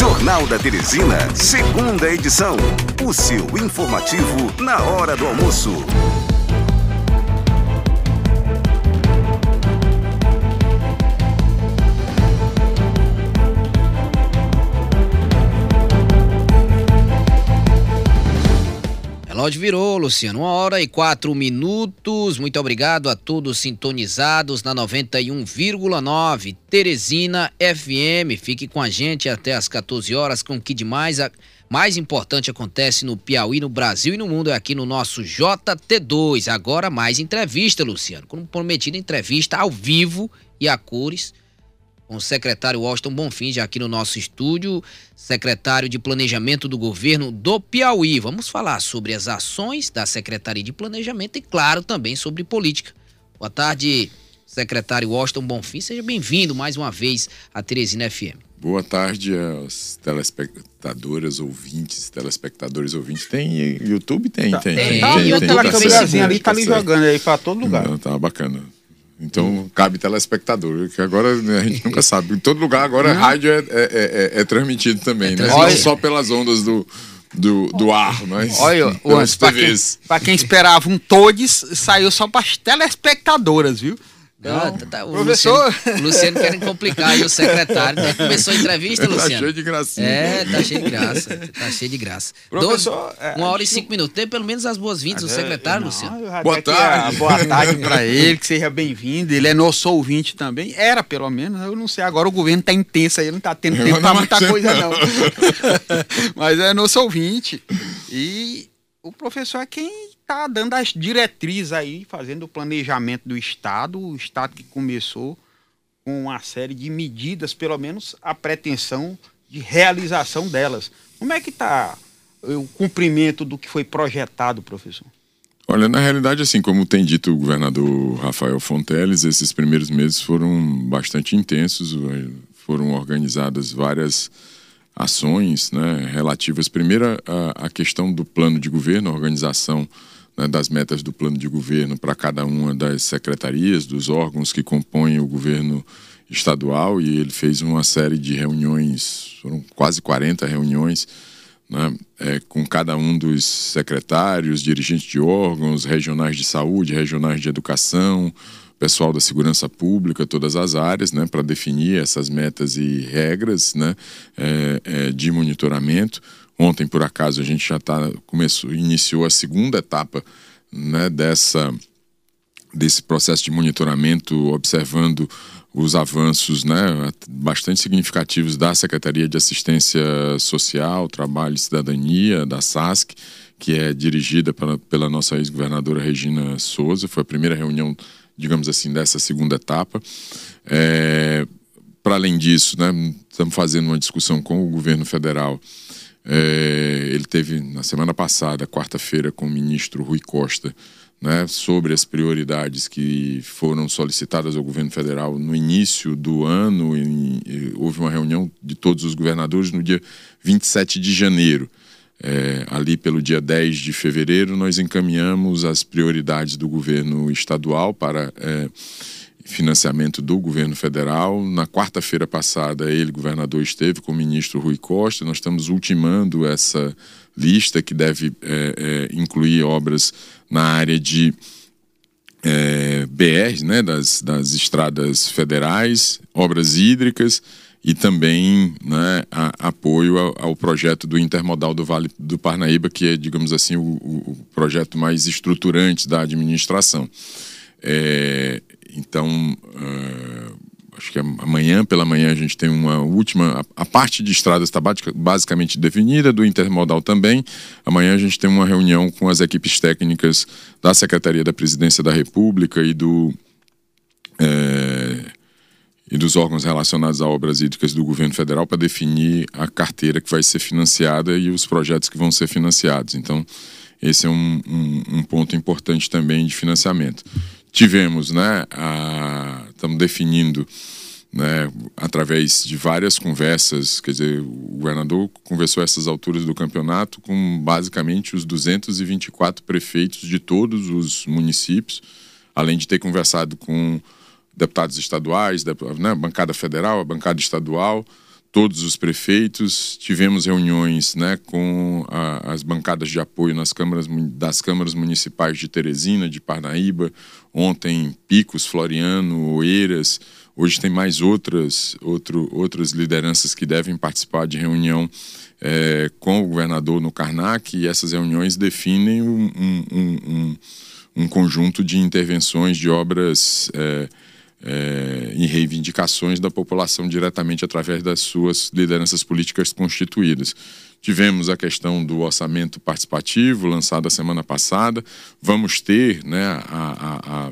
Jornal da Teresina, segunda edição. O seu informativo na hora do almoço. Relógio virou, Luciano. Uma hora e quatro minutos. Muito obrigado a todos sintonizados na 91,9 Teresina FM. Fique com a gente até as 14 horas com o que de mais, mais importante acontece no Piauí, no Brasil e no mundo é aqui no nosso JT2. Agora mais entrevista, Luciano. Como prometido, entrevista ao vivo e a cores com o secretário Washington Bonfim, já aqui no nosso estúdio, secretário de Planejamento do Governo do Piauí. Vamos falar sobre as ações da Secretaria de Planejamento e, claro, também sobre política. Boa tarde, secretário Washington Bonfim. Seja bem-vindo mais uma vez à Teresina FM. Boa tarde aos telespectadores, ouvintes, telespectadores, ouvintes. Tem YouTube? Tem, tá, tem. tem, tem, tá, tem, tem, aquela câmerazinha ali, tá ali jogando aí para todo lugar. Não, tá bacana. Então cabe telespectador, que agora né, a gente nunca sabe. Em todo lugar agora rádio é, é, é, é, é transmitido também, né? Não só pelas ondas do, do, do ar, mas Olha, para quem, quem, esperava um todes, saiu só para telespectadoras, viu? Não, tá, tá, o professor. Luciano, Luciano querem complicar aí o secretário. Né? Começou a entrevista, tá Luciano? Tá cheio de gracinha. É, tá cheio de graça. Tá cheio de graça. Professor, é, uma hora e cinco minutos. Tem pelo menos as boas-vindas do secretário, não, Luciano. Boa tarde. boa tarde para ele, que seja bem-vindo. Ele é nosso ouvinte também. Era, pelo menos. Eu não sei. Agora o governo tá intenso aí, não tá tendo tempo para muita coisa, não. Mas é nosso ouvinte. E o professor é quem está dando as diretrizes aí, fazendo o planejamento do Estado, o Estado que começou com uma série de medidas, pelo menos a pretensão de realização delas. Como é que está o cumprimento do que foi projetado, professor? Olha, na realidade, assim, como tem dito o governador Rafael Fonteles, esses primeiros meses foram bastante intensos, foram organizadas várias ações né, relativas, primeiro, à questão do plano de governo, a organização né, das metas do plano de governo para cada uma das secretarias, dos órgãos que compõem o governo estadual, e ele fez uma série de reuniões, foram quase 40 reuniões, né, é, com cada um dos secretários, dirigentes de órgãos, regionais de saúde, regionais de educação, pessoal da segurança pública, todas as áreas, né, para definir essas metas e regras né, é, é, de monitoramento. Ontem, por acaso, a gente já tá, começou, iniciou a segunda etapa né, dessa, desse processo de monitoramento, observando os avanços né, bastante significativos da Secretaria de Assistência Social, Trabalho e Cidadania, da SASC, que é dirigida pela, pela nossa ex-governadora Regina Souza. Foi a primeira reunião, digamos assim, dessa segunda etapa. É, Para além disso, né, estamos fazendo uma discussão com o governo federal é, ele teve na semana passada, quarta-feira, com o ministro Rui Costa, né, sobre as prioridades que foram solicitadas ao governo federal no início do ano. E, e, houve uma reunião de todos os governadores no dia 27 de janeiro. É, ali pelo dia 10 de fevereiro, nós encaminhamos as prioridades do governo estadual para. É, financiamento do governo federal. Na quarta-feira passada, ele, governador, esteve com o ministro Rui Costa. Nós estamos ultimando essa lista que deve é, é, incluir obras na área de é, BR, né, das, das estradas federais, obras hídricas e também né, a, apoio ao, ao, projeto do Intermodal do Vale do Parnaíba, que é, digamos assim, o, o projeto mais estruturante da administração. É, então, uh, acho que amanhã pela manhã a gente tem uma última. A, a parte de estradas está basicamente definida, do intermodal também. Amanhã a gente tem uma reunião com as equipes técnicas da Secretaria da Presidência da República e do. É, e dos órgãos relacionados a obras hídricas do governo federal para definir a carteira que vai ser financiada e os projetos que vão ser financiados. Então, esse é um, um, um ponto importante também de financiamento tivemos, né, estamos definindo, né, através de várias conversas, quer dizer, o governador conversou essas alturas do campeonato com basicamente os 224 prefeitos de todos os municípios, além de ter conversado com deputados estaduais, né, bancada federal, a bancada estadual, todos os prefeitos, tivemos reuniões né, com a, as bancadas de apoio nas câmaras, das câmaras municipais de Teresina, de Parnaíba, ontem Picos, Floriano, Oeiras, hoje tem mais outras, outro, outras lideranças que devem participar de reunião é, com o governador no Karnak, e essas reuniões definem um, um, um, um conjunto de intervenções, de obras... É, é, em reivindicações da população diretamente através das suas lideranças políticas constituídas. Tivemos a questão do orçamento participativo, lançado a semana passada. Vamos ter né, a,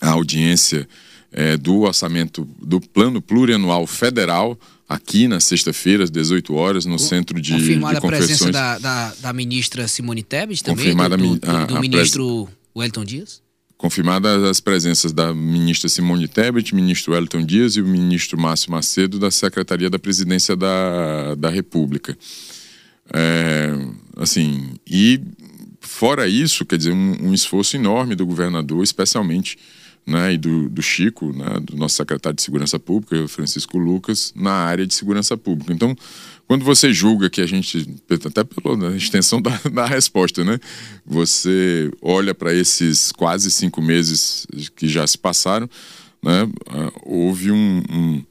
a, a audiência é, do orçamento do Plano Plurianual Federal, aqui na sexta-feira, às 18 horas, no Centro de, Confirmada de Confissões. a presença da, da, da, ministra Simone Tebet também, Confirmada do, do, a, do ministro pres... Wellington Dias? Confirmadas as presenças da ministra Simone Tebet, ministro Wellington Dias e o ministro Márcio Macedo da Secretaria da Presidência da, da República. É, assim, e fora isso, quer dizer, um, um, esforço enorme do governador, especialmente, né, e do, do Chico, né, do nosso secretário de Segurança Pública, Francisco Lucas, na área de segurança pública. Então, quando você julga que a gente, até pela extensão da, da resposta, né? Você olha para esses quase cinco meses que já se passaram, né? Houve um, um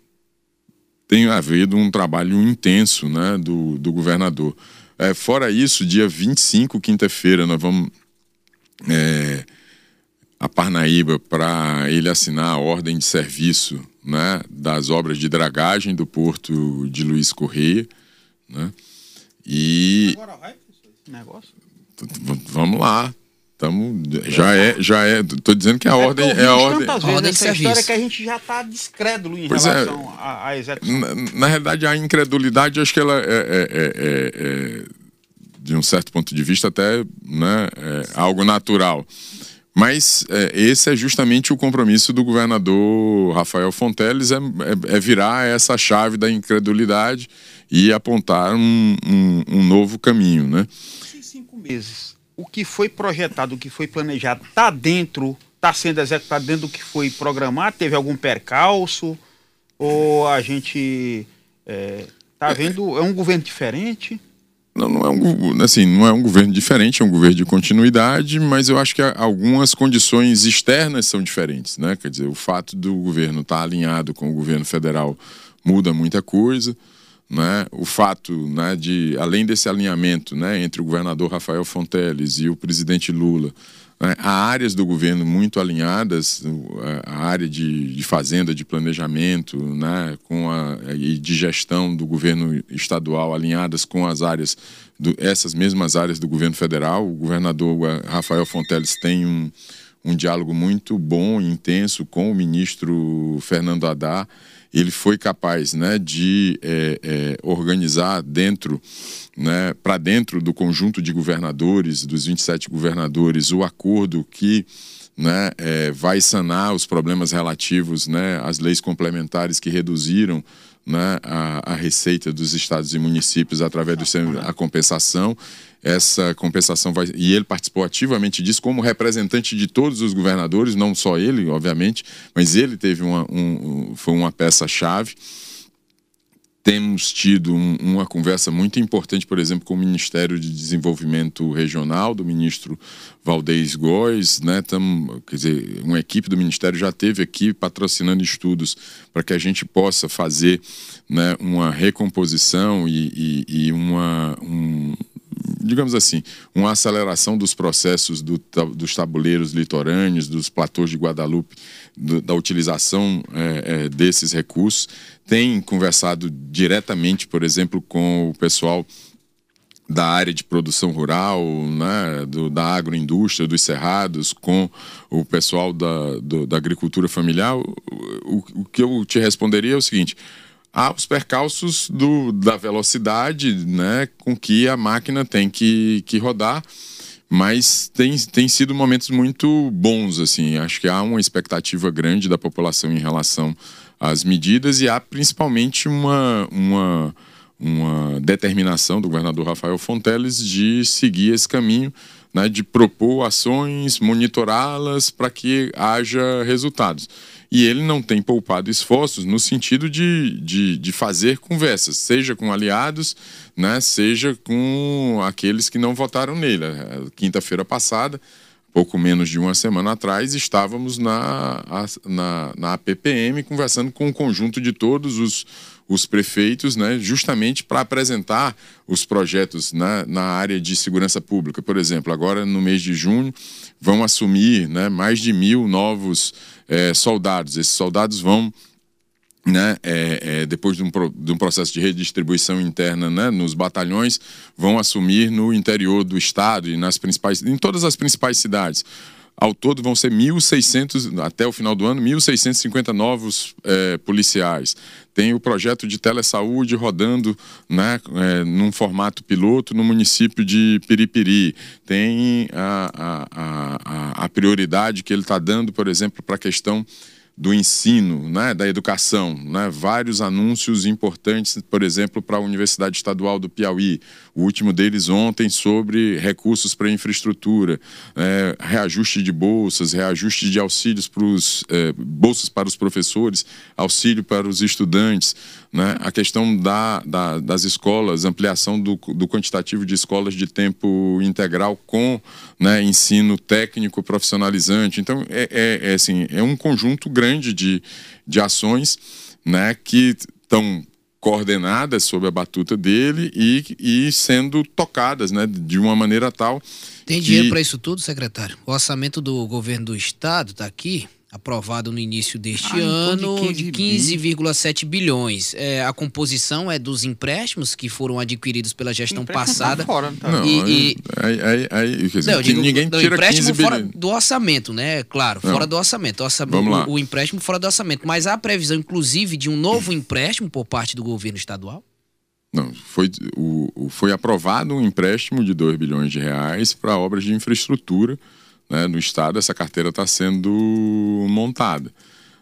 tem havido um trabalho intenso né, do, do governador. É, fora isso, dia 25, quinta-feira, nós vamos é, a Parnaíba para ele assinar a ordem de serviço né, das obras de dragagem do porto de Luiz Correia. Né? E. Agora vai esse negócio? Vamos lá. Tamo, já é, já é. Tô dizendo que a é ordem é a ordem. Tantas vezes ordem essa história que a gente já está descrédulo em pois é. relação é, à, à execução. Na, na, realidade, a incredulidade, acho que ela é, é, é, é, de um certo ponto de vista até, né, algo natural. Mas esse é justamente o compromisso do governador Rafael Fonteles, é, virar essa chave da incredulidade e apontar um, um, um novo caminho, né? Em cinco meses, o que foi projetado, o que foi planejado, está dentro, está sendo executado dentro do que foi programado? Teve algum percalço? Ou a gente está é, vendo, é um governo diferente? Não, não é um, assim, não é um governo diferente, é um governo de continuidade, mas eu acho que algumas condições externas são diferentes, né? Quer dizer, o fato do governo estar tá alinhado com o governo federal muda muita coisa né, o fato né, de, além desse alinhamento né, entre o governador Rafael Fonteles e o presidente Lula, há áreas do governo muito alinhadas, a área de, de fazenda, de planejamento né, com a, e de gestão do governo estadual alinhadas com as áreas, do, essas mesmas áreas do governo federal. O governador Rafael Fonteles tem um, um diálogo muito bom e intenso com o ministro Fernando Haddad ele foi capaz né, de é, é, organizar dentro, né, para dentro do conjunto de governadores, dos 27 governadores, o acordo que né, é, vai sanar os problemas relativos né, às leis complementares que reduziram né, a, a, receita dos estados e municípios através da compensação. Essa compensação vai. E ele participou ativamente disso como representante de todos os governadores, não só ele, obviamente, mas ele teve uma, um, foi uma peça-chave temos tido um, uma conversa muito importante, por exemplo, com o Ministério de Desenvolvimento Regional, do ministro Valdez Góes, né? Tam, quer dizer, uma equipe do Ministério já teve aqui patrocinando estudos para que a gente possa fazer né, uma recomposição e, e, e uma, um, digamos assim, uma aceleração dos processos do, dos tabuleiros litorâneos, dos platôs de Guadalupe, do, da utilização é, é, desses recursos. Tem conversado diretamente, por exemplo, com o pessoal da área de produção rural, né, do, da agroindústria, dos cerrados, com o pessoal da, do, da agricultura familiar, o, o, o que eu te responderia é o seguinte: há os percalços do, da velocidade né, com que a máquina tem que, que rodar, mas tem, tem sido momentos muito bons. assim. Acho que há uma expectativa grande da população em relação às medidas e há principalmente uma, uma, uma determinação do governador Rafael Fonteles de seguir esse caminho. Né, de propor ações, monitorá-las para que haja resultados. E ele não tem poupado esforços no sentido de, de, de fazer conversas, seja com aliados, né, seja com aqueles que não votaram nele. Quinta-feira passada, pouco menos de uma semana atrás, estávamos na, na, na APPM conversando com o conjunto de todos os, os prefeitos, né, justamente para apresentar os projetos na, na área de segurança pública. Por exemplo, agora no mês de junho vão assumir né, mais de mil novos é, soldados. Esses soldados vão né, é, é, depois de um, de um, processo de redistribuição interna né, nos batalhões, vão assumir no interior do estado e nas principais, em todas as principais cidades. Ao todo vão ser 1.600, até o final do ano, 1.650 novos é, policiais. Tem o projeto de telesaúde rodando né, é, num formato piloto no município de Piripiri. Tem a, a, a, a prioridade que ele está dando, por exemplo, para a questão do ensino, né, da educação, né, vários anúncios importantes, por exemplo, para a Universidade Estadual do Piauí, o último deles ontem sobre recursos para infraestrutura, é, reajuste de bolsas, reajuste de auxílios para os é, bolsas para os professores, auxílio para os estudantes, né, a questão da, da, das escolas, ampliação do, do quantitativo de escolas de tempo integral com né, ensino técnico profissionalizante. Então, é, é, é, assim, é um conjunto grande de, de ações né, que estão coordenadas sob a batuta dele e, e sendo tocadas né, de uma maneira tal. Tem dinheiro para isso tudo, secretário? O orçamento do governo do estado está aqui, aprovado no início deste ah, ano de 15,7 bilhões. É, a composição é dos empréstimos que foram adquiridos pela gestão tá passada. Tá fora, tá? Não, e, e... Aí, aí, aí, quer dizer, não, digo, ninguém tira empréstimo 15 fora do orçamento, né? Claro, não. fora do orçamento. O, orçamento Vamos lá. O, o empréstimo fora do orçamento. Mas há previsão, inclusive, de um novo empréstimo por parte do governo estadual? Não, foi, o, foi aprovado um empréstimo de 2 bilhões de reais para obras de infraestrutura né, no Estado, essa carteira está sendo montada.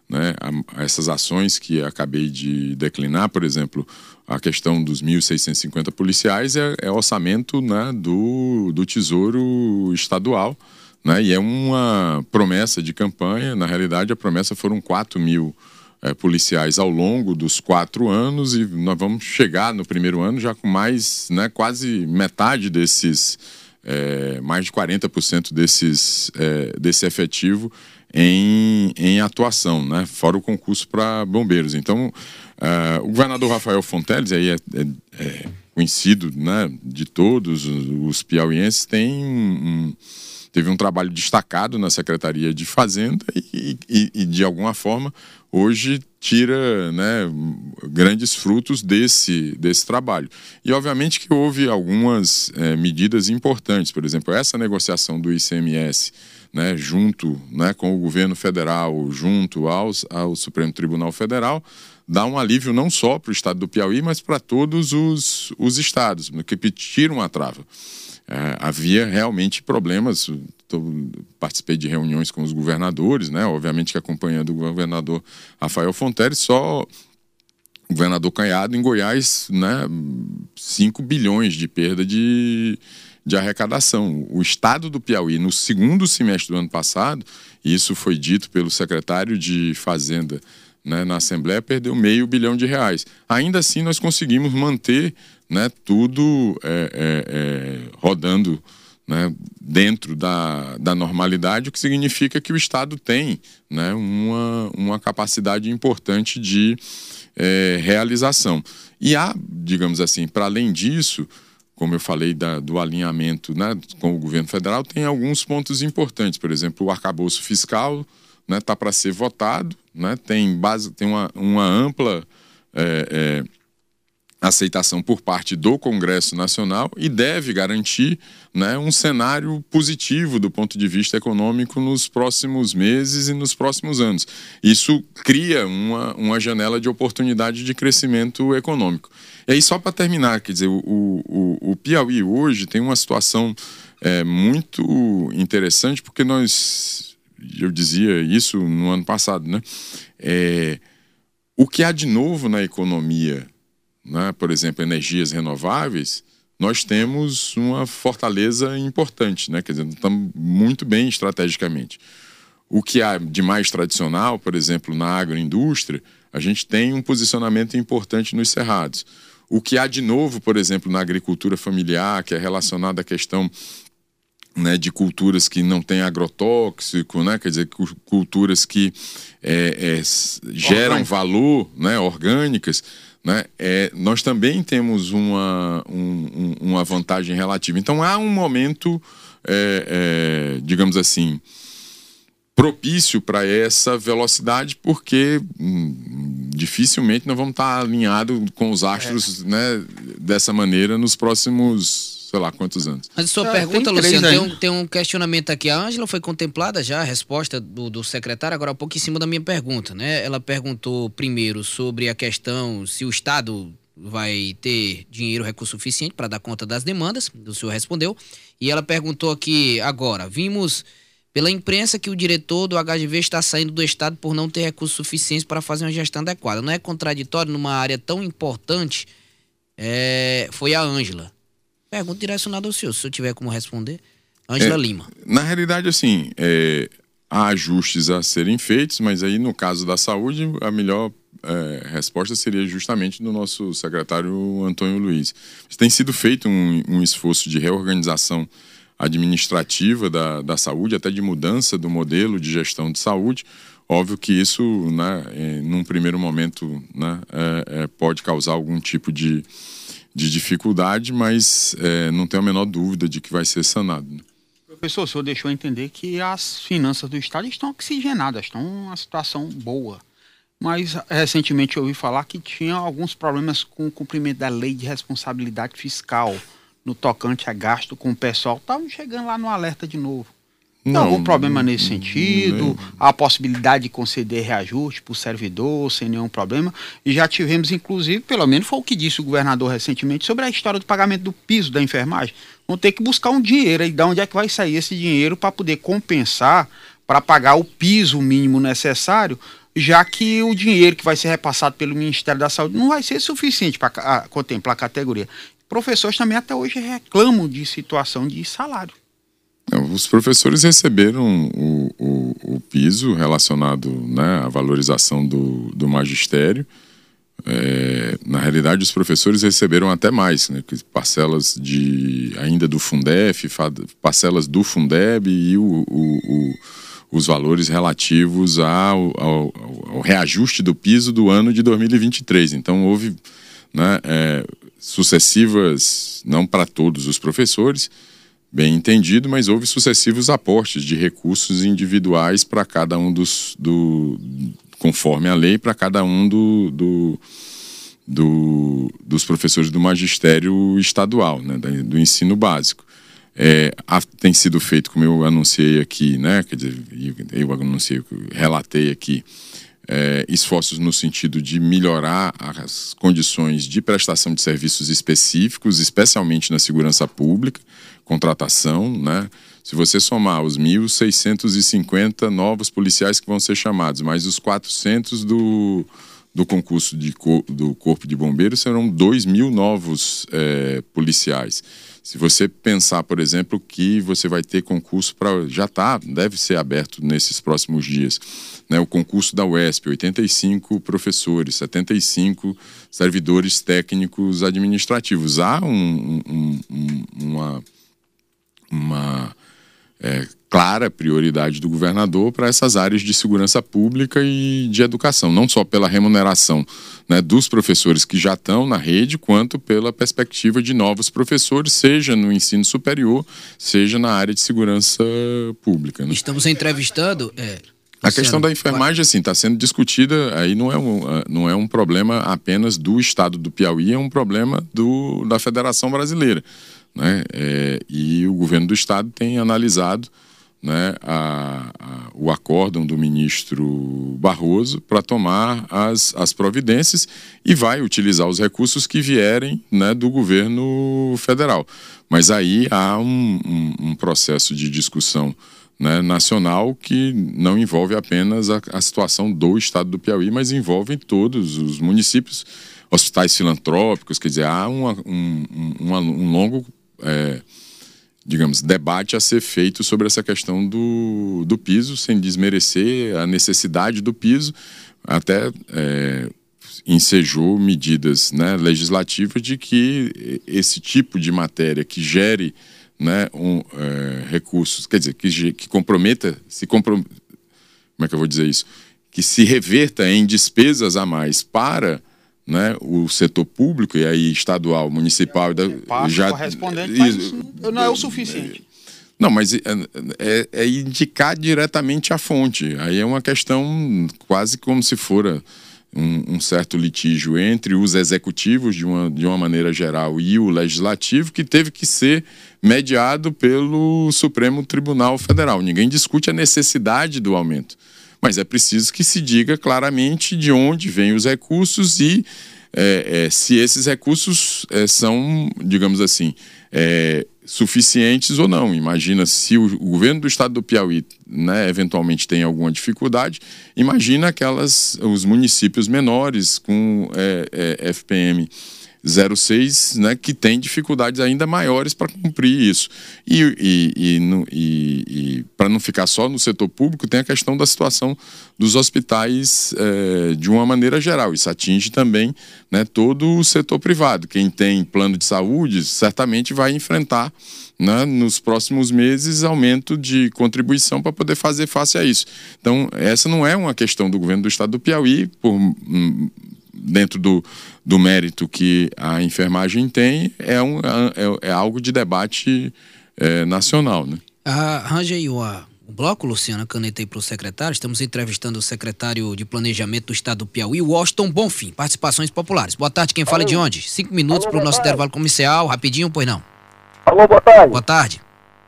Né? Essas ações que acabei de declinar, por exemplo, a questão dos 1.650 policiais é, é orçamento né, do, do Tesouro Estadual. Né? E é uma promessa de campanha. Na realidade, a promessa foram 4 mil é, policiais ao longo dos quatro anos e nós vamos chegar no primeiro ano já com mais, né, quase metade desses é, mais de 40% desses, é, desse efetivo em, em atuação, né? fora o concurso para bombeiros. Então, é, o governador Rafael Fonteles, aí é, é, é, conhecido né, de todos os piauienses, tem um, teve um trabalho destacado na Secretaria de Fazenda e, e, e de alguma forma, hoje tira né, grandes frutos desse, desse trabalho. E, obviamente, que houve algumas é, medidas importantes, por exemplo, essa negociação do ICMS, né, junto né, com o governo federal, junto aos, ao Supremo Tribunal Federal, dá um alívio não só para o estado do Piauí, mas para todos os, os estados, que tiram a trava. É, havia realmente problemas. Tô, participei de reuniões com os governadores, né? Obviamente que acompanhando o governador Rafael Fonteles, só o governador Canhado em Goiás, né? 5 bilhões de perda de, de arrecadação. O estado do Piauí, no segundo semestre do ano passado, isso foi dito pelo secretário de Fazenda né, na Assembleia, perdeu meio bilhão de reais. Ainda assim, nós conseguimos manter né, tudo é, é, é, rodando né, dentro da, da normalidade, o que significa que o Estado tem né, uma, uma capacidade importante de é, realização. E há, digamos assim, para além disso, como eu falei da, do alinhamento né, com o governo federal, tem alguns pontos importantes. Por exemplo, o arcabouço fiscal está né, para ser votado, né, tem, base, tem uma, uma ampla. É, é, aceitação por parte do Congresso Nacional e deve garantir né, um cenário positivo do ponto de vista econômico nos próximos meses e nos próximos anos. Isso cria uma, uma janela de oportunidade de crescimento econômico. E aí, só para terminar, quer dizer, o, o, o Piauí hoje tem uma situação é, muito interessante, porque nós, eu dizia isso no ano passado, né? É, o que há de novo na economia né, por exemplo, energias renováveis, nós temos uma fortaleza importante, né? quer dizer, estamos muito bem estrategicamente. o que há de mais tradicional, por exemplo, na agroindústria, a gente tem um posicionamento importante nos cerrados. O que há de novo, por exemplo, na agricultura familiar, que é relacionado à questão né, de culturas que não têm agrotóxico, né, quer dizer, culturas que é, é, geram valor, né, orgânicas, né, é, nós também temos uma, um, uma vantagem relativa. Então há um momento, é, é, digamos assim, propício para essa velocidade, porque hum, dificilmente nós vamos estar alinhados com os astros é. né, dessa maneira nos próximos sei lá quantos anos. Mas sua ah, pergunta, tem Luciano, tem um, tem um, questionamento aqui. A Ângela foi contemplada já, a resposta do, do secretário, agora há pouco em cima da minha pergunta, né? Ela perguntou primeiro sobre a questão se o Estado vai ter dinheiro, recurso suficiente para dar conta das demandas, o senhor respondeu. E ela perguntou aqui agora, vimos pela imprensa que o diretor do HGV está saindo do Estado por não ter recursos suficientes para fazer uma gestão adequada. Não é contraditório numa área tão importante? É, foi a Ângela. Pergunta direcionada ao senhor, se eu tiver como responder. Ângela é, Lima. Na realidade, assim, é, há ajustes a serem feitos, mas aí no caso da saúde, a melhor é, resposta seria justamente do nosso secretário Antônio Luiz. Tem sido feito um, um esforço de reorganização administrativa da, da saúde, até de mudança do modelo de gestão de saúde. Óbvio que isso, né, em, num primeiro momento, né, é, é, pode causar algum tipo de de dificuldade, mas é, não tenho a menor dúvida de que vai ser sanado. Né? Professor, o senhor deixou entender que as finanças do Estado estão oxigenadas, estão uma situação boa. Mas recentemente eu ouvi falar que tinha alguns problemas com o cumprimento da lei de responsabilidade fiscal no tocante a gasto com o pessoal. Estavam chegando lá no alerta de novo. Não, algum problema nesse sentido? Há a possibilidade de conceder reajuste para o servidor sem nenhum problema? E já tivemos, inclusive, pelo menos foi o que disse o governador recentemente, sobre a história do pagamento do piso da enfermagem. Vão ter que buscar um dinheiro. E de onde é que vai sair esse dinheiro para poder compensar, para pagar o piso mínimo necessário, já que o dinheiro que vai ser repassado pelo Ministério da Saúde não vai ser suficiente para contemplar a categoria. Professores também até hoje reclamam de situação de salário. Os professores receberam o, o, o piso relacionado né, à valorização do, do magistério. É, na realidade, os professores receberam até mais, né, parcelas de ainda do Fundef, parcelas do Fundeb e o, o, os valores relativos ao, ao, ao, reajuste do piso do ano de 2023. Então, houve né, é, sucessivas, não para todos os professores, bem entendido, mas houve sucessivos aportes de recursos individuais para cada um dos. Do, conforme a lei, para cada um do, do, do, dos professores do magistério estadual, né, do ensino básico. É, tem sido feito, como eu anunciei aqui, né, quer dizer, eu anunciei, relatei aqui, é, esforços no sentido de melhorar as condições de prestação de serviços específicos, especialmente na segurança pública, contratação, né? Se você somar os 1.650 novos policiais que vão ser chamados, mais os 400 do, do concurso de, do Corpo de Bombeiros, serão 2 mil novos é, policiais. Se você pensar, por exemplo, que você vai ter concurso para. Já está, deve ser aberto nesses próximos dias. Né? O concurso da UESP, 85 professores, 75 servidores técnicos administrativos. Há um, um, um, uma uma é, clara prioridade do governador para essas áreas de segurança pública e de educação, não só pela remuneração né, dos professores que já estão na rede, quanto pela perspectiva de novos professores, seja no ensino superior, seja na área de segurança pública. Né? Estamos entrevistando. É, a questão da enfermagem, assim, está sendo discutida, aí não é, um, não é um problema apenas do estado do Piauí, é um problema do, da Federação Brasileira. Né? É, e o governo do estado tem analisado né, a, a, o acórdão do ministro Barroso para tomar as, as providências e vai utilizar os recursos que vierem né, do governo federal. Mas aí há um, um, um processo de discussão né, nacional que não envolve apenas a, a, situação do estado do Piauí, mas envolve todos os municípios, hospitais filantrópicos, quer dizer, há uma, um, um, um longo é, digamos, debate a ser feito sobre essa questão do, do piso, sem desmerecer a necessidade do piso, até é, ensejou medidas né, legislativas de que esse tipo de matéria que gere né, um, é, recursos, quer dizer, que, que comprometa, se comprom... como é que eu vou dizer isso? Que se reverta em despesas a mais para né, o setor público, e aí estadual, municipal, é, já correspondente, isso, não é o suficiente. Não, mas é, é, é, indicar diretamente a fonte. Aí é uma questão quase como se fora um, um, certo litígio entre os executivos, de uma, de uma maneira geral, e o legislativo, que teve que ser mediado pelo Supremo Tribunal Federal. Ninguém discute a necessidade do aumento mas é preciso que se diga claramente de onde vêm os recursos e é, é, se esses recursos é, são, digamos assim, suficientes ou não. Imagina se o, governo do estado do Piauí, né, eventualmente tem alguma dificuldade, imagina aquelas os municípios menores com é, é, FPM 06, né, que tem dificuldades ainda maiores para cumprir isso. E, e, e, e, e para não ficar só no setor público, tem a questão da situação dos hospitais é, de uma maneira geral. Isso atinge também né, todo o setor privado. Quem tem plano de saúde certamente vai enfrentar né, nos próximos meses aumento de contribuição para poder fazer face a isso. Então, essa não é uma questão do governo do estado do Piauí, por hum, dentro do, do mérito que a enfermagem tem, é, um, é, é algo de debate é, nacional. Né? Arranja aí o, o bloco, Luciana, caneta aí para o secretário. Estamos entrevistando o secretário de Planejamento do Estado do Piauí, Washington Bonfim. Participações populares. Boa tarde, quem fala Alô. de onde? Cinco minutos para o nosso intervalo comercial. Rapidinho, pois não. Alô, boa tarde. Boa tarde.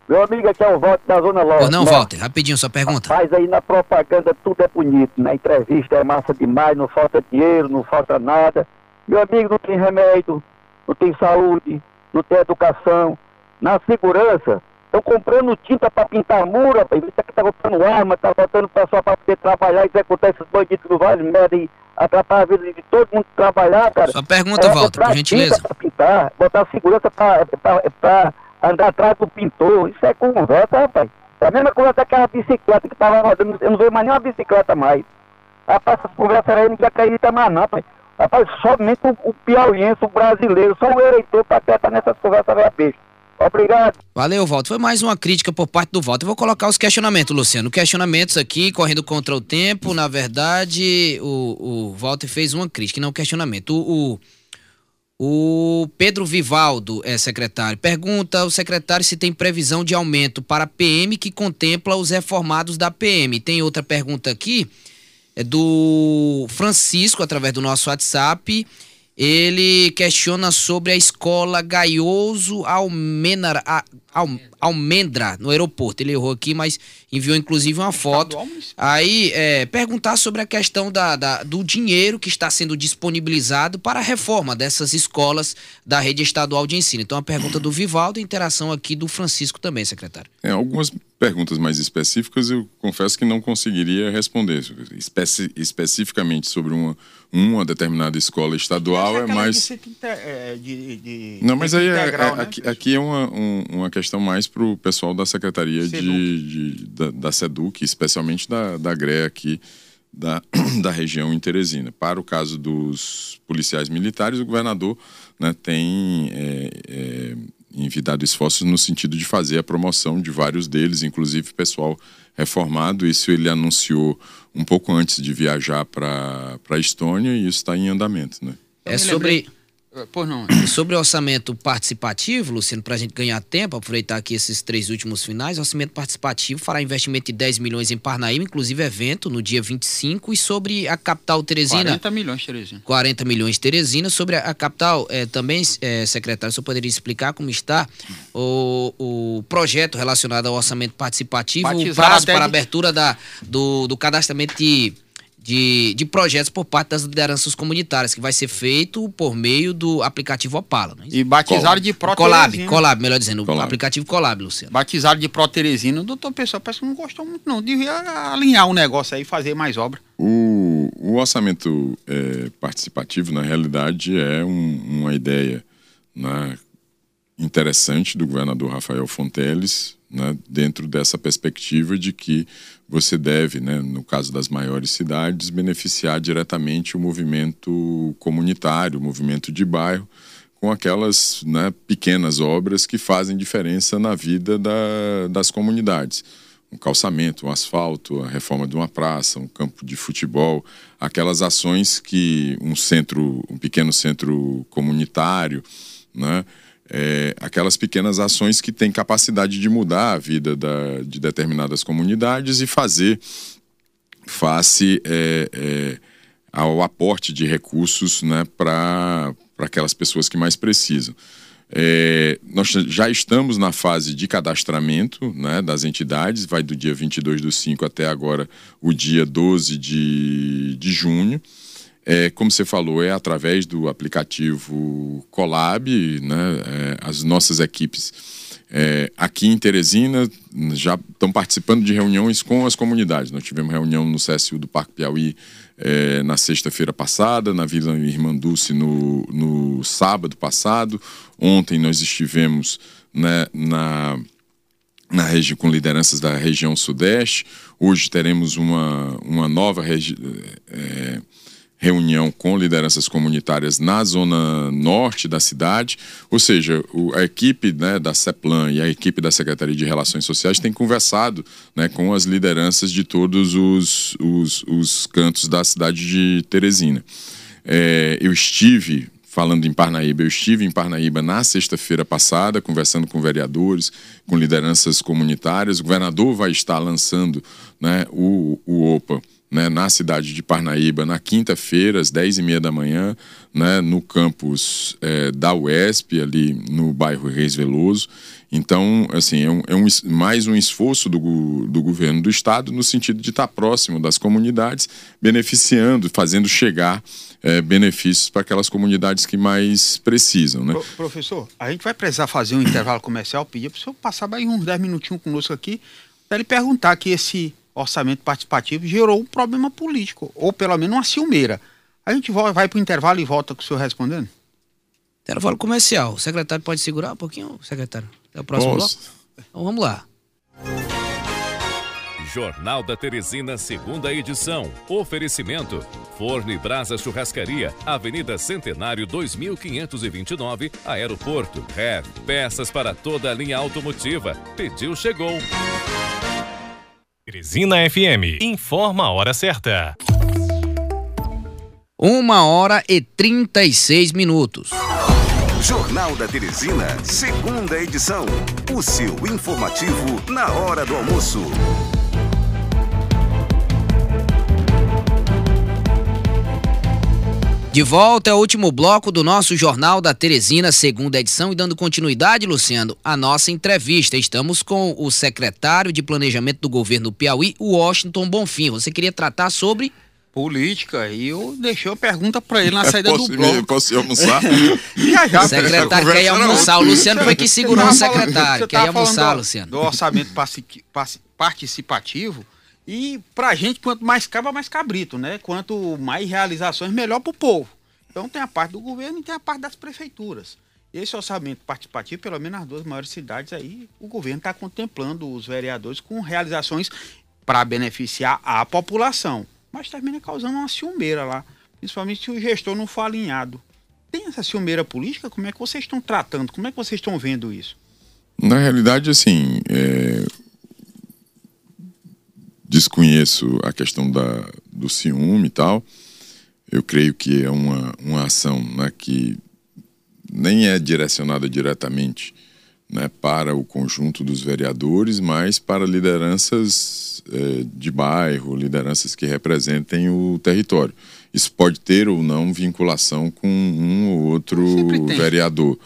Meu amigo, aqui é o Walter da Zona Leste. Pois não, Walter, rapidinho sua pergunta. Faz aí na propaganda tudo é bonito, na entrevista é massa demais, não falta dinheiro, não falta nada. Meu amigo, não tem remédio, não tem saúde, não tem educação. Na segurança, estão comprando tinta para pintar muro, rapaz. Isso aqui tá comprando arma, tá botando pessoal para poder trabalhar, executar esses bandidos não vale merda e atrapalhar a vida de todo mundo trabalhar, cara. Sua pergunta, é, Walter, por gentileza. Pra pintar, botar segurança para andar atrás do pintor. Isso é conversa, rapaz. É a mesma coisa daquela bicicleta que tava rodando. Eu não vejo mais nenhuma bicicleta mais. Rapaz, essas conversas aí não acredita mais não, rapaz. Rapaz, somente o, o piauiense, o brasileiro, só o eleitor para estar nessas conversas velha besta. Obrigado. Valeu, Walter. Foi mais uma crítica por parte do Walter. Eu vou colocar os questionamentos, Luciano. Questionamentos aqui, correndo contra o tempo. Na verdade, o, o Walter fez uma crítica, não um questionamento. O, o o Pedro Vivaldo é secretário. Pergunta ao secretário se tem previsão de aumento para a PM que contempla os reformados da PM. Tem outra pergunta aqui, do Francisco, através do nosso WhatsApp. Ele questiona sobre a escola Gaioso Almenara, Almendra, no aeroporto. Ele errou aqui, mas enviou inclusive uma foto. Aí, é, perguntar sobre a questão da, da, do dinheiro que está sendo disponibilizado para a reforma dessas escolas da rede estadual de ensino. Então, a pergunta do Vivaldo e interação aqui do Francisco também, secretário. É, algumas perguntas mais específicas eu confesso que não conseguiria responder. Especi especificamente sobre uma uma determinada escola estadual é mais. É, de, de, não, mas aí é, integral, é, né? aqui, aqui, é uma, um, uma questão mais para o pessoal da Secretaria de, de, da, da SEDUC, especialmente da, da GRE aqui da, da região em Teresina. Para o caso dos policiais militares, o governador né, tem é, é, envidado esforços no sentido de fazer a promoção de vários deles, inclusive pessoal reformado. Isso ele anunciou um pouco antes de viajar para a Estônia e isso está em andamento. Né? É sobre Pois não. Sobre o orçamento participativo, Luciano, para a gente ganhar tempo, aproveitar aqui esses três últimos finais, o orçamento participativo fará investimento de 10 milhões em Parnaíba, inclusive evento no dia 25, e sobre a capital Teresina. 40 milhões, Teresina. 40 milhões Teresina. Sobre a, capital, é, também, é, secretário, você poderia explicar como está o, o projeto relacionado ao orçamento participativo, Batizado o prazo para de... abertura da, do, do cadastramento de de, de projetos por parte das lideranças comunitárias, que vai ser feito por meio do aplicativo Opala. É e batizado de Pro Colab, Colab, melhor dizendo, Colab. o aplicativo Colab, Luciano. Batizado de Pro Teresina, o doutor Pessoal parece que não gostou muito, não. Devia alinhar o um negócio aí e fazer mais obra. O, o orçamento é, participativo, na realidade, é um, uma ideia né, interessante do governador Rafael Fonteles, né, dentro dessa perspectiva de que você deve, né, no caso das maiores cidades, beneficiar diretamente o movimento comunitário, o movimento de bairro, com aquelas né, pequenas obras que fazem diferença na vida da, das comunidades. Um calçamento, um asfalto, a reforma de uma praça, um campo de futebol, aquelas ações que um centro, um pequeno centro comunitário, né, é, aquelas pequenas ações que têm capacidade de mudar a vida da, de determinadas comunidades e fazer face é, é, ao aporte de recursos né, para aquelas pessoas que mais precisam. É, nós já estamos na fase de cadastramento né, das entidades, vai do dia 22 do 5 até agora o dia 12 de, de junho. É, como você falou, é através do aplicativo Colab, né, é, as nossas equipes é, aqui em Teresina já estão participando de reuniões com as comunidades. Nós tivemos reunião no CSU do Parque Piauí é, na sexta-feira passada, na Vila Irmã Dulce no, no sábado passado. Ontem nós estivemos né, na na região com lideranças da região sudeste. Hoje teremos uma, uma nova região. É, reunião com lideranças comunitárias na zona norte da cidade, ou seja, a equipe né, da CEPLAN e a equipe da Secretaria de Relações Sociais tem conversado né, com as lideranças de todos os, os, os cantos da cidade de Teresina. É, eu estive falando em Parnaíba. Eu estive em Parnaíba na sexta-feira passada, conversando com vereadores, com lideranças comunitárias. O governador vai estar lançando né, o, o OPA né, na cidade de Parnaíba, na quinta-feira, às 10h30 da manhã, né, no campus é, da UESP, ali no bairro Reis Veloso. Então, assim, é, um, é um, mais um esforço do, do governo do estado no sentido de estar próximo das comunidades, beneficiando, fazendo chegar é, benefícios para aquelas comunidades que mais precisam. Né? Pro, professor, a gente vai precisar fazer um intervalo comercial, pedir para o senhor passar mais uns 10 minutinhos conosco aqui, para ele perguntar que esse orçamento participativo gerou um problema político, ou pelo menos uma ciumeira. A gente vai para o intervalo e volta com o senhor respondendo? Intervalo comercial. O secretário pode segurar um pouquinho, secretário? Até o próximo Posso. bloco? Então vamos lá. Jornal da Teresina, segunda edição. Oferecimento: Forno e Brasa Churrascaria, Avenida Centenário 2529, Aeroporto. É, peças para toda a linha automotiva. Pediu, chegou. Teresina FM. Informa a hora certa. Uma hora e 36 minutos. Jornal da Teresina, segunda edição. O seu informativo na hora do almoço. De volta ao último bloco do nosso Jornal da Teresina, segunda edição, e dando continuidade, Luciano, à nossa entrevista. Estamos com o secretário de Planejamento do governo Piauí, Washington Bonfim. Você queria tratar sobre política e eu deixei a pergunta para ele na saída posso, do bloco. Posso ir almoçar? já, já. O secretário quer ir almoçar. O Luciano foi que segurou o secretário. Quer ir almoçar, do, Luciano. Do orçamento participativo, e pra gente, quanto mais caba, mais cabrito, né? Quanto mais realizações, melhor pro povo. Então tem a parte do governo e tem a parte das prefeituras. Esse orçamento participativo, pelo menos nas duas maiores cidades aí, o governo está contemplando os vereadores com realizações para beneficiar a população. Mas termina causando uma ciumeira lá, principalmente se o gestor não for alinhado. Tem essa ciumeira política? Como é que vocês estão tratando? Como é que vocês estão vendo isso? Na realidade, assim, é, desconheço a questão da, do ciúme e tal. Eu creio que é uma, uma ação né, que nem é direcionada diretamente né, para o conjunto dos vereadores, mas para lideranças é, de bairro, lideranças que representem o território. Isso pode ter ou não vinculação com um ou outro vereador.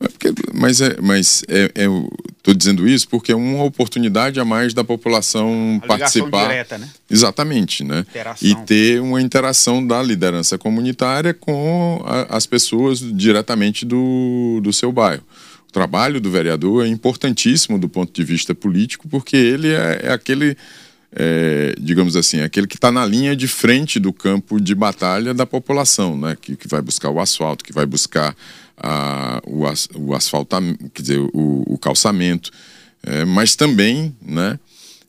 É porque, mas é, mas é, é, estou dizendo isso porque é uma oportunidade a mais da população a participar. Direta, né? Exatamente, né? Interação. E ter uma interação da liderança comunitária com a, as pessoas diretamente do, do seu bairro. O trabalho do vereador é importantíssimo do ponto de vista político porque ele é, é aquele é, digamos assim, aquele que está na linha de frente do campo de batalha da população, né? que, que vai buscar o asfalto, que vai buscar a, o, as, o asfaltamento, quer dizer, o, o calçamento, é, mas também, né,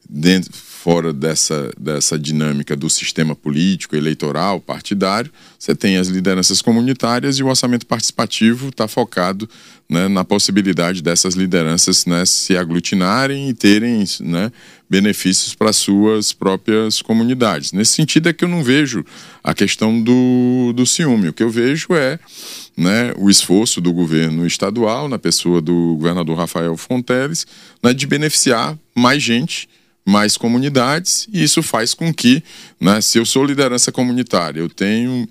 dentro, fora dessa, dessa dinâmica do sistema político, eleitoral, partidário, você tem as lideranças comunitárias e o orçamento participativo está focado né, na possibilidade dessas lideranças né, se aglutinarem e terem né, benefícios para suas próprias comunidades. Nesse sentido é que eu não vejo a questão do, do ciúme. O que eu vejo é né, o esforço do governo estadual, na pessoa do governador Rafael Fonteles, né, de beneficiar mais gente mais comunidades, e isso faz com que, né, se eu sou liderança comunitária, eu tenho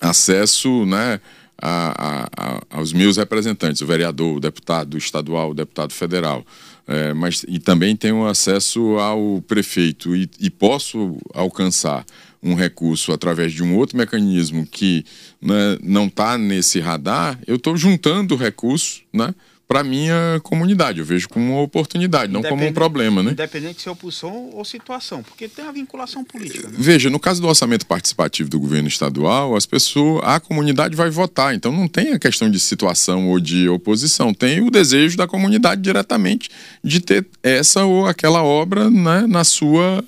acesso né, a, a, a, aos meus representantes, o vereador, o deputado estadual, o deputado federal, é, mas, e também tenho acesso ao prefeito e, e posso alcançar um recurso através de um outro mecanismo que né, não está nesse radar, eu estou juntando recurso, né? Para minha comunidade. Eu vejo como uma oportunidade, não como um problema, né? Independente de ser oposição ou situação, porque tem a vinculação política. Né? Veja, no caso do orçamento participativo do governo estadual, as pessoas, a comunidade vai votar, então não tem a questão de situação ou de oposição, tem o desejo da comunidade diretamente de ter essa ou aquela obra né, na sua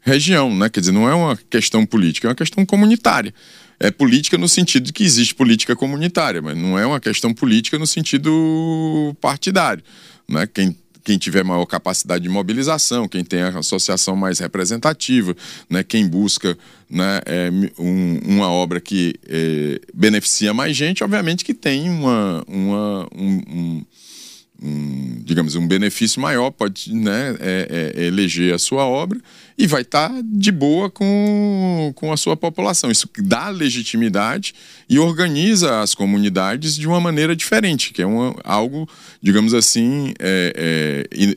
região, né? Quer dizer, não é uma questão política, é uma questão comunitária é política no sentido que existe política comunitária, mas não é uma questão política no sentido partidário. Né? Quem, quem tiver maior capacidade de mobilização, quem tem a associação mais representativa, né? quem busca né, é, um, uma obra que é, beneficia mais gente, obviamente que tem uma, uma um, um um, digamos, um benefício maior, pode né, é, é, eleger a sua obra e vai estar tá de boa com, com a sua população. Isso dá legitimidade e organiza as comunidades de uma maneira diferente, que é uma, algo, digamos assim, é, é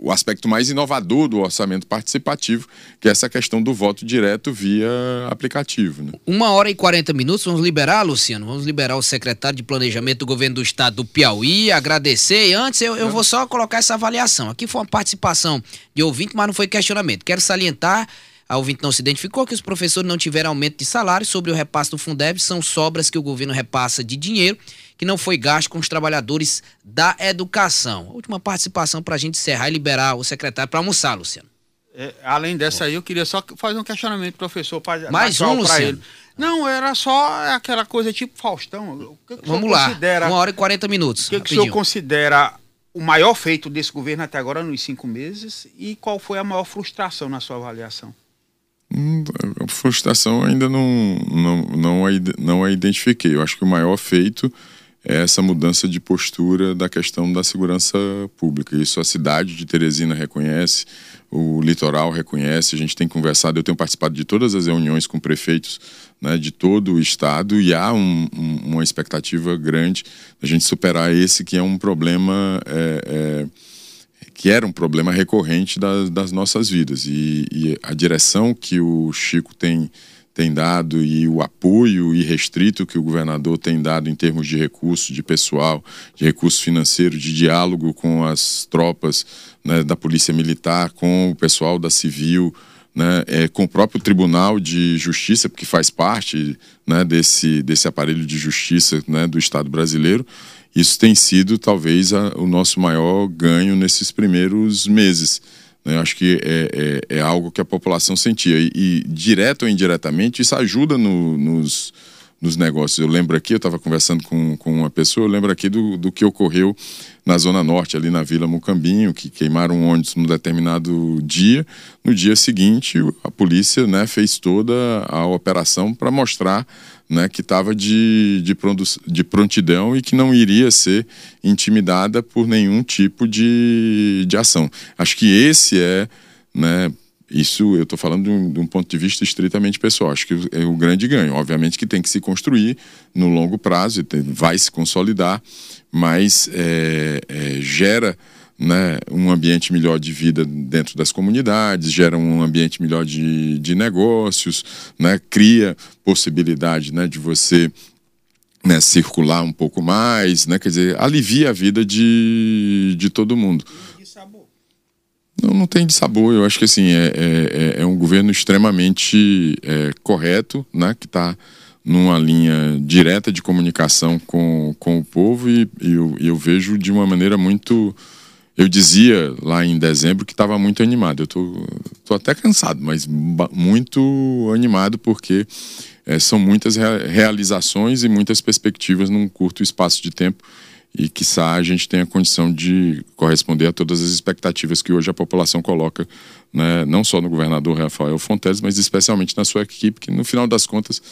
o aspecto mais inovador do orçamento participativo, que é essa questão do voto direto via aplicativo. Né? Uma hora e 40 minutos, vamos liberar, Luciano, vamos liberar o secretário de Planejamento do Governo do Estado do Piauí, agradecer. E antes, eu, eu vou só colocar essa avaliação. Aqui foi uma participação de ouvinte, mas não foi questionamento. Quero salientar a ouvinte não se identificou que os professores não tiveram aumento de salário sobre o repasse do Fundeb, são sobras que o governo repassa de dinheiro que não foi gasto com os trabalhadores da educação. Última participação para a gente encerrar e liberar o secretário para almoçar, Luciano. É, além dessa aí, eu queria só fazer um questionamento, professor, para Mais um, Luciano? Ele. Não, era só aquela coisa tipo Faustão. Que que Vamos lá, considera, uma hora e 40 minutos. O que, que o senhor considera o maior feito desse governo até agora nos cinco meses e qual foi a maior frustração na sua avaliação? Hum, frustração ainda não, não, não, a, não a identifiquei. Eu acho que o maior feito é essa mudança de postura da questão da segurança pública. Isso a cidade de Teresina reconhece, o litoral reconhece, a gente tem conversado, eu tenho participado de todas as reuniões com prefeitos né, de todo o estado e há um, um, uma expectativa grande da gente superar esse que é um problema. É, é, que era um problema recorrente das, das nossas vidas. E, e a direção que o Chico tem tem dado e o apoio irrestrito que o governador tem dado em termos de recursos, de pessoal, de recursos financeiros, de diálogo com as tropas né, da Polícia Militar, com o pessoal da Civil, né, é, com o próprio Tribunal de Justiça, porque faz parte né, desse, desse aparelho de justiça né, do Estado brasileiro. Isso tem sido talvez a, o nosso maior ganho nesses primeiros meses. Né? Acho que é, é, é, algo que a população sentia. E, e direto ou indiretamente, isso ajuda no, nos, nos negócios. Eu lembro aqui, eu estava conversando com, com uma pessoa, eu lembro aqui do, do que ocorreu na Zona Norte, ali na Vila Mucambinho, que queimaram ônibus num determinado dia. No dia seguinte, a polícia né, fez toda a operação para mostrar né, que estava de, de, de prontidão e que não iria ser intimidada por nenhum tipo de, de ação. Acho que esse é, né, isso eu estou falando de um, de um, ponto de vista estritamente pessoal. Acho que é o grande ganho. Obviamente que tem que se construir no longo prazo, vai se consolidar, mas é, é, gera né, um ambiente melhor de vida dentro das comunidades, gera um ambiente melhor de, de negócios, né, cria possibilidade né, de você né, circular um pouco mais, né, quer dizer, alivia a vida de, de todo mundo. Não, não tem de sabor. Eu acho que assim é, é, é, é um governo extremamente é, correto, né? Que está numa linha direta de comunicação com, com o povo e, e eu, eu vejo de uma maneira muito eu dizia lá em dezembro que estava muito animado. Eu tô, tô até cansado, mas muito animado porque é, são muitas realizações e muitas perspectivas num curto espaço de tempo e que a gente tenha condição de corresponder a todas as expectativas que hoje a população coloca, né, não só no governador Rafael Fontes, mas especialmente na sua equipe, que no final das contas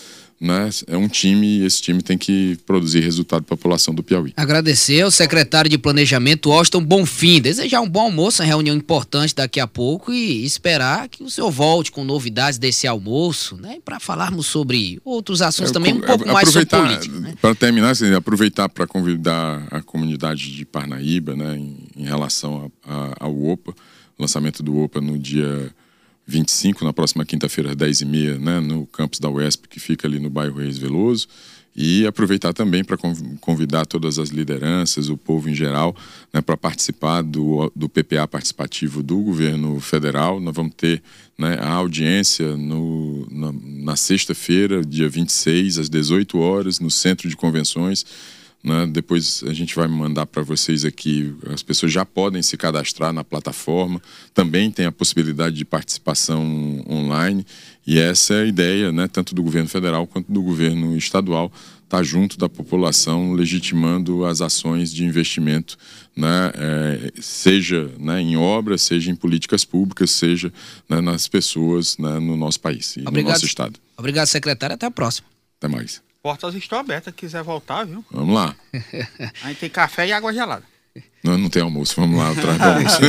né, é um time e esse time tem que produzir resultado para a população do Piauí. Agradecer ao secretário de Planejamento, Austin Bonfim, desejar um bom almoço, uma reunião importante daqui a pouco e esperar que o senhor volte com novidades desse almoço, né, para falarmos sobre outros assuntos é, também um pouco mais sobre política. Para terminar, assim, aproveitar para convidar a comunidade de Parnaíba, né, em, em relação a, a, ao OPA, lançamento do OPA no dia 25, na próxima quinta-feira, às 10h30, né, no campus da UESP, que fica ali no bairro Reis Veloso. E aproveitar também para convidar todas as lideranças, o povo em geral, né, para participar do, do PPA participativo do governo federal. Nós vamos ter né, a audiência no, na, na sexta-feira, dia 26, às 18 horas, no Centro de Convenções né? Depois a gente vai mandar para vocês aqui. As pessoas já podem se cadastrar na plataforma. Também tem a possibilidade de participação online. E essa é a ideia, né, tanto do governo federal quanto do governo estadual, estar tá junto da população, legitimando as ações de investimento, né, é, seja né, em obras, seja em políticas públicas, seja né, nas pessoas né, no nosso país e Obrigado. no nosso estado. Obrigado, secretário. Até a próxima. Até mais. Portas estão abertas, quiser voltar, viu? Vamos lá. A gente tem café e água gelada. Não, não tem almoço, vamos lá atrás do almoço.